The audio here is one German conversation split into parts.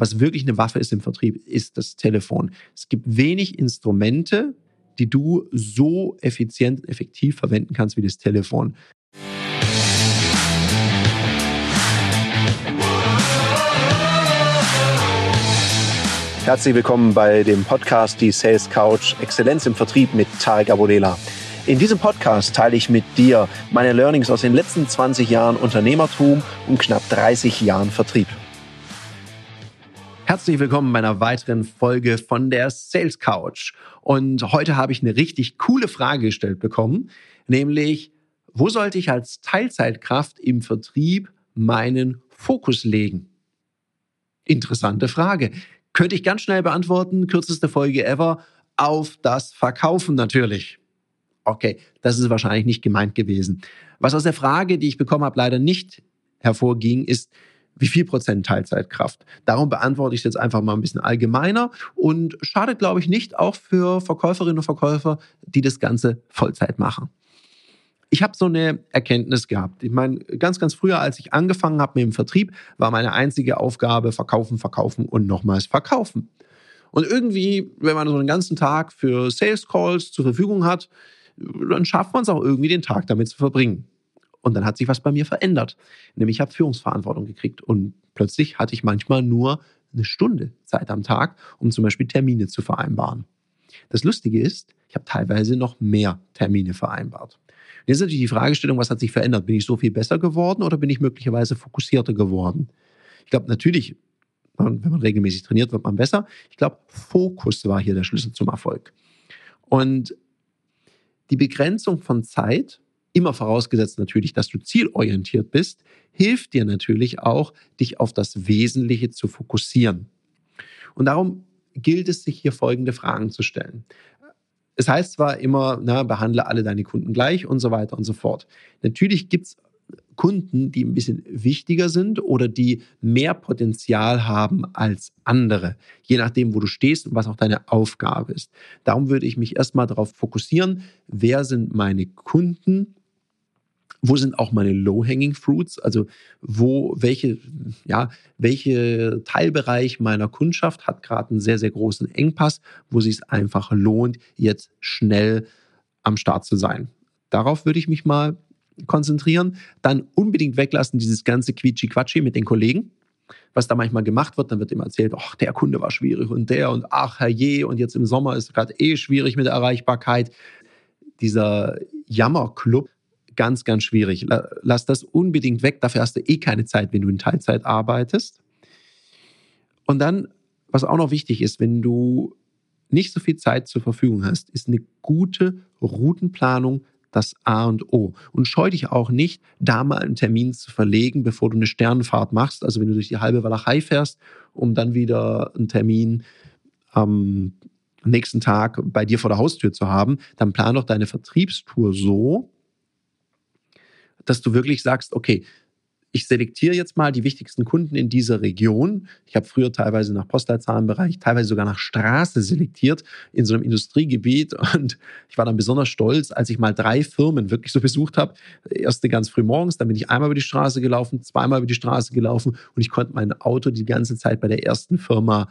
Was wirklich eine Waffe ist im Vertrieb, ist das Telefon. Es gibt wenig Instrumente, die du so effizient und effektiv verwenden kannst wie das Telefon. Herzlich willkommen bei dem Podcast Die Sales Couch Exzellenz im Vertrieb mit Tarek Abodela. In diesem Podcast teile ich mit dir meine Learnings aus den letzten 20 Jahren Unternehmertum und knapp 30 Jahren Vertrieb. Herzlich willkommen bei einer weiteren Folge von der Sales Couch. Und heute habe ich eine richtig coole Frage gestellt bekommen, nämlich, wo sollte ich als Teilzeitkraft im Vertrieb meinen Fokus legen? Interessante Frage. Könnte ich ganz schnell beantworten, kürzeste Folge ever, auf das Verkaufen natürlich. Okay, das ist wahrscheinlich nicht gemeint gewesen. Was aus der Frage, die ich bekommen habe, leider nicht hervorging, ist, wie viel Prozent Teilzeitkraft? Darum beantworte ich jetzt einfach mal ein bisschen allgemeiner und schadet, glaube ich, nicht auch für Verkäuferinnen und Verkäufer, die das Ganze Vollzeit machen. Ich habe so eine Erkenntnis gehabt. Ich meine, ganz, ganz früher, als ich angefangen habe mit dem Vertrieb, war meine einzige Aufgabe verkaufen, verkaufen und nochmals verkaufen. Und irgendwie, wenn man so einen ganzen Tag für Sales Calls zur Verfügung hat, dann schafft man es auch irgendwie, den Tag damit zu verbringen. Und dann hat sich was bei mir verändert. Nämlich ich habe Führungsverantwortung gekriegt und plötzlich hatte ich manchmal nur eine Stunde Zeit am Tag, um zum Beispiel Termine zu vereinbaren. Das Lustige ist, ich habe teilweise noch mehr Termine vereinbart. Jetzt ist natürlich die Fragestellung, was hat sich verändert? Bin ich so viel besser geworden oder bin ich möglicherweise fokussierter geworden? Ich glaube, natürlich, wenn man regelmäßig trainiert, wird man besser. Ich glaube, Fokus war hier der Schlüssel zum Erfolg. Und die Begrenzung von Zeit immer vorausgesetzt natürlich, dass du zielorientiert bist, hilft dir natürlich auch, dich auf das Wesentliche zu fokussieren. Und darum gilt es, sich hier folgende Fragen zu stellen. Es heißt zwar immer, na, behandle alle deine Kunden gleich und so weiter und so fort. Natürlich gibt es Kunden, die ein bisschen wichtiger sind oder die mehr Potenzial haben als andere, je nachdem, wo du stehst und was auch deine Aufgabe ist. Darum würde ich mich erstmal darauf fokussieren, wer sind meine Kunden wo sind auch meine Low-Hanging Fruits? Also wo, welche, ja, welche Teilbereich meiner Kundschaft hat gerade einen sehr, sehr großen Engpass, wo sich es einfach lohnt, jetzt schnell am Start zu sein. Darauf würde ich mich mal konzentrieren. Dann unbedingt weglassen dieses ganze Quietschi-Quatschi mit den Kollegen was da manchmal gemacht wird, dann wird immer erzählt, ach, der Kunde war schwierig und der und ach, herrje, und jetzt im Sommer ist gerade eh schwierig mit der Erreichbarkeit. Dieser Jammerclub, ganz, ganz schwierig. Lass das unbedingt weg. Dafür hast du eh keine Zeit, wenn du in Teilzeit arbeitest. Und dann, was auch noch wichtig ist, wenn du nicht so viel Zeit zur Verfügung hast, ist eine gute Routenplanung das A und O. Und scheu dich auch nicht, da mal einen Termin zu verlegen, bevor du eine Sternenfahrt machst. Also wenn du durch die halbe Walachei fährst, um dann wieder einen Termin am nächsten Tag bei dir vor der Haustür zu haben, dann plan doch deine Vertriebstour so, dass du wirklich sagst, okay, ich selektiere jetzt mal die wichtigsten Kunden in dieser Region. Ich habe früher teilweise nach Postleitzahlenbereich, teilweise sogar nach Straße selektiert in so einem Industriegebiet. Und ich war dann besonders stolz, als ich mal drei Firmen wirklich so besucht habe. Erste ganz früh morgens, dann bin ich einmal über die Straße gelaufen, zweimal über die Straße gelaufen und ich konnte mein Auto die ganze Zeit bei der ersten Firma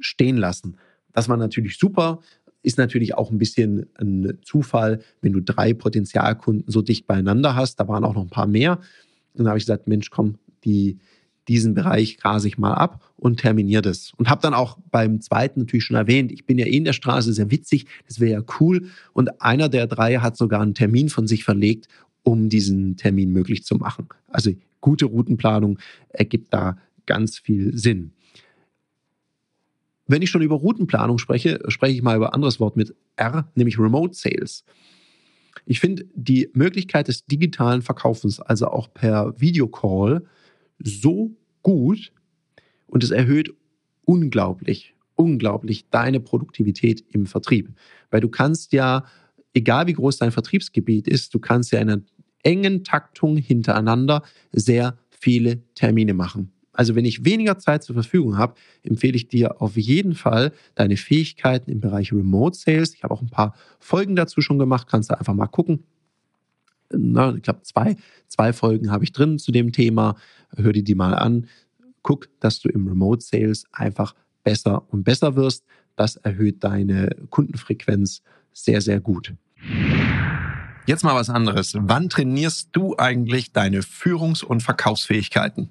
stehen lassen. Das war natürlich super. Ist natürlich auch ein bisschen ein Zufall, wenn du drei Potenzialkunden so dicht beieinander hast. Da waren auch noch ein paar mehr. Dann habe ich gesagt, Mensch, komm, die, diesen Bereich grase ich mal ab und terminiere das. Und habe dann auch beim zweiten natürlich schon erwähnt, ich bin ja eh in der Straße, sehr witzig, das wäre ja cool. Und einer der drei hat sogar einen Termin von sich verlegt, um diesen Termin möglich zu machen. Also gute Routenplanung ergibt da ganz viel Sinn. Wenn ich schon über Routenplanung spreche, spreche ich mal über ein anderes Wort mit R, nämlich Remote Sales. Ich finde die Möglichkeit des digitalen Verkaufens, also auch per Videocall, so gut und es erhöht unglaublich, unglaublich deine Produktivität im Vertrieb. Weil du kannst ja, egal wie groß dein Vertriebsgebiet ist, du kannst ja in einer engen Taktung hintereinander sehr viele Termine machen. Also wenn ich weniger Zeit zur Verfügung habe, empfehle ich dir auf jeden Fall deine Fähigkeiten im Bereich Remote Sales. Ich habe auch ein paar Folgen dazu schon gemacht, kannst du einfach mal gucken. Na, ich glaube, zwei, zwei Folgen habe ich drin zu dem Thema. Hör dir die mal an. guck, dass du im Remote Sales einfach besser und besser wirst. Das erhöht deine Kundenfrequenz sehr, sehr gut. Jetzt mal was anderes. Wann trainierst du eigentlich deine Führungs- und Verkaufsfähigkeiten?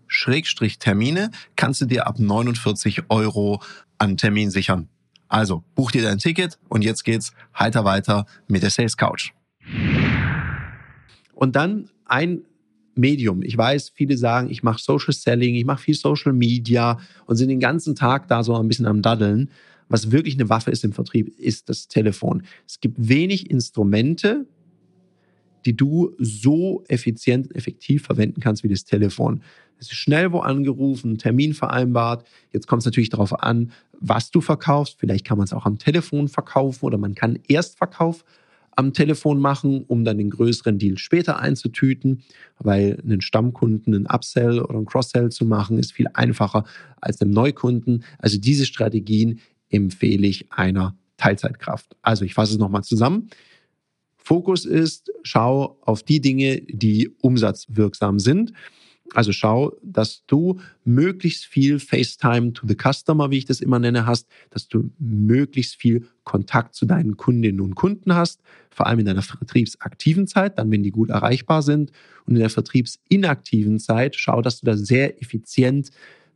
Termine kannst du dir ab 49 Euro an Termin sichern. Also buch dir dein Ticket und jetzt geht's heiter weiter mit der Sales Couch. Und dann ein Medium. Ich weiß, viele sagen, ich mache Social Selling, ich mache viel Social Media und sind den ganzen Tag da so ein bisschen am Daddeln. Was wirklich eine Waffe ist im Vertrieb, ist das Telefon. Es gibt wenig Instrumente, die du so effizient und effektiv verwenden kannst wie das Telefon. Es ist schnell wo angerufen, Termin vereinbart. Jetzt kommt es natürlich darauf an, was du verkaufst. Vielleicht kann man es auch am Telefon verkaufen oder man kann Erstverkauf am Telefon machen, um dann den größeren Deal später einzutüten, weil einen Stammkunden einen Upsell oder einen Cross-Sell zu machen, ist viel einfacher als einem Neukunden. Also diese Strategien empfehle ich einer Teilzeitkraft. Also ich fasse es nochmal zusammen. Fokus ist, schau auf die Dinge, die umsatzwirksam sind. Also schau, dass du möglichst viel FaceTime to the Customer, wie ich das immer nenne, hast, dass du möglichst viel Kontakt zu deinen Kundinnen und Kunden hast, vor allem in deiner vertriebsaktiven Zeit, dann wenn die gut erreichbar sind. Und in der vertriebsinaktiven Zeit schau, dass du da sehr effizient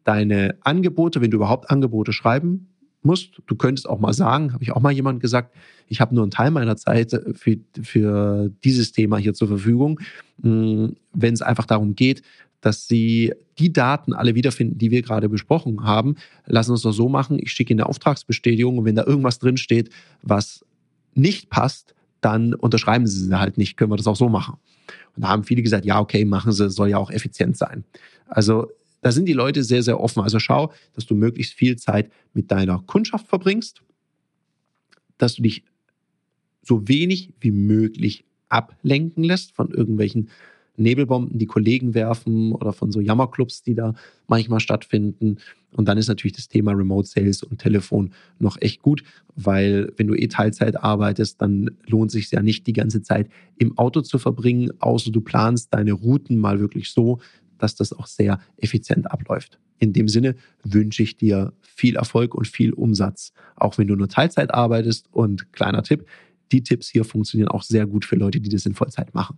deine Angebote, wenn du überhaupt Angebote schreiben musst. Du könntest auch mal sagen, habe ich auch mal jemand gesagt, ich habe nur einen Teil meiner Zeit für, für dieses Thema hier zur Verfügung. Hm, wenn es einfach darum geht, dass Sie die Daten alle wiederfinden, die wir gerade besprochen haben. Lassen uns doch so machen. Ich schicke Ihnen eine Auftragsbestätigung und wenn da irgendwas drinsteht, was nicht passt, dann unterschreiben Sie sie halt nicht. Können wir das auch so machen? Und da haben viele gesagt, ja, okay, machen Sie, soll ja auch effizient sein. Also da sind die Leute sehr, sehr offen. Also schau, dass du möglichst viel Zeit mit deiner Kundschaft verbringst, dass du dich so wenig wie möglich ablenken lässt von irgendwelchen Nebelbomben, die Kollegen werfen oder von so Jammerclubs, die da manchmal stattfinden. Und dann ist natürlich das Thema Remote Sales und Telefon noch echt gut, weil wenn du eh Teilzeit arbeitest, dann lohnt sich ja nicht die ganze Zeit im Auto zu verbringen, außer du planst deine Routen mal wirklich so, dass das auch sehr effizient abläuft. In dem Sinne wünsche ich dir viel Erfolg und viel Umsatz, auch wenn du nur Teilzeit arbeitest. Und kleiner Tipp, die Tipps hier funktionieren auch sehr gut für Leute, die das in Vollzeit machen.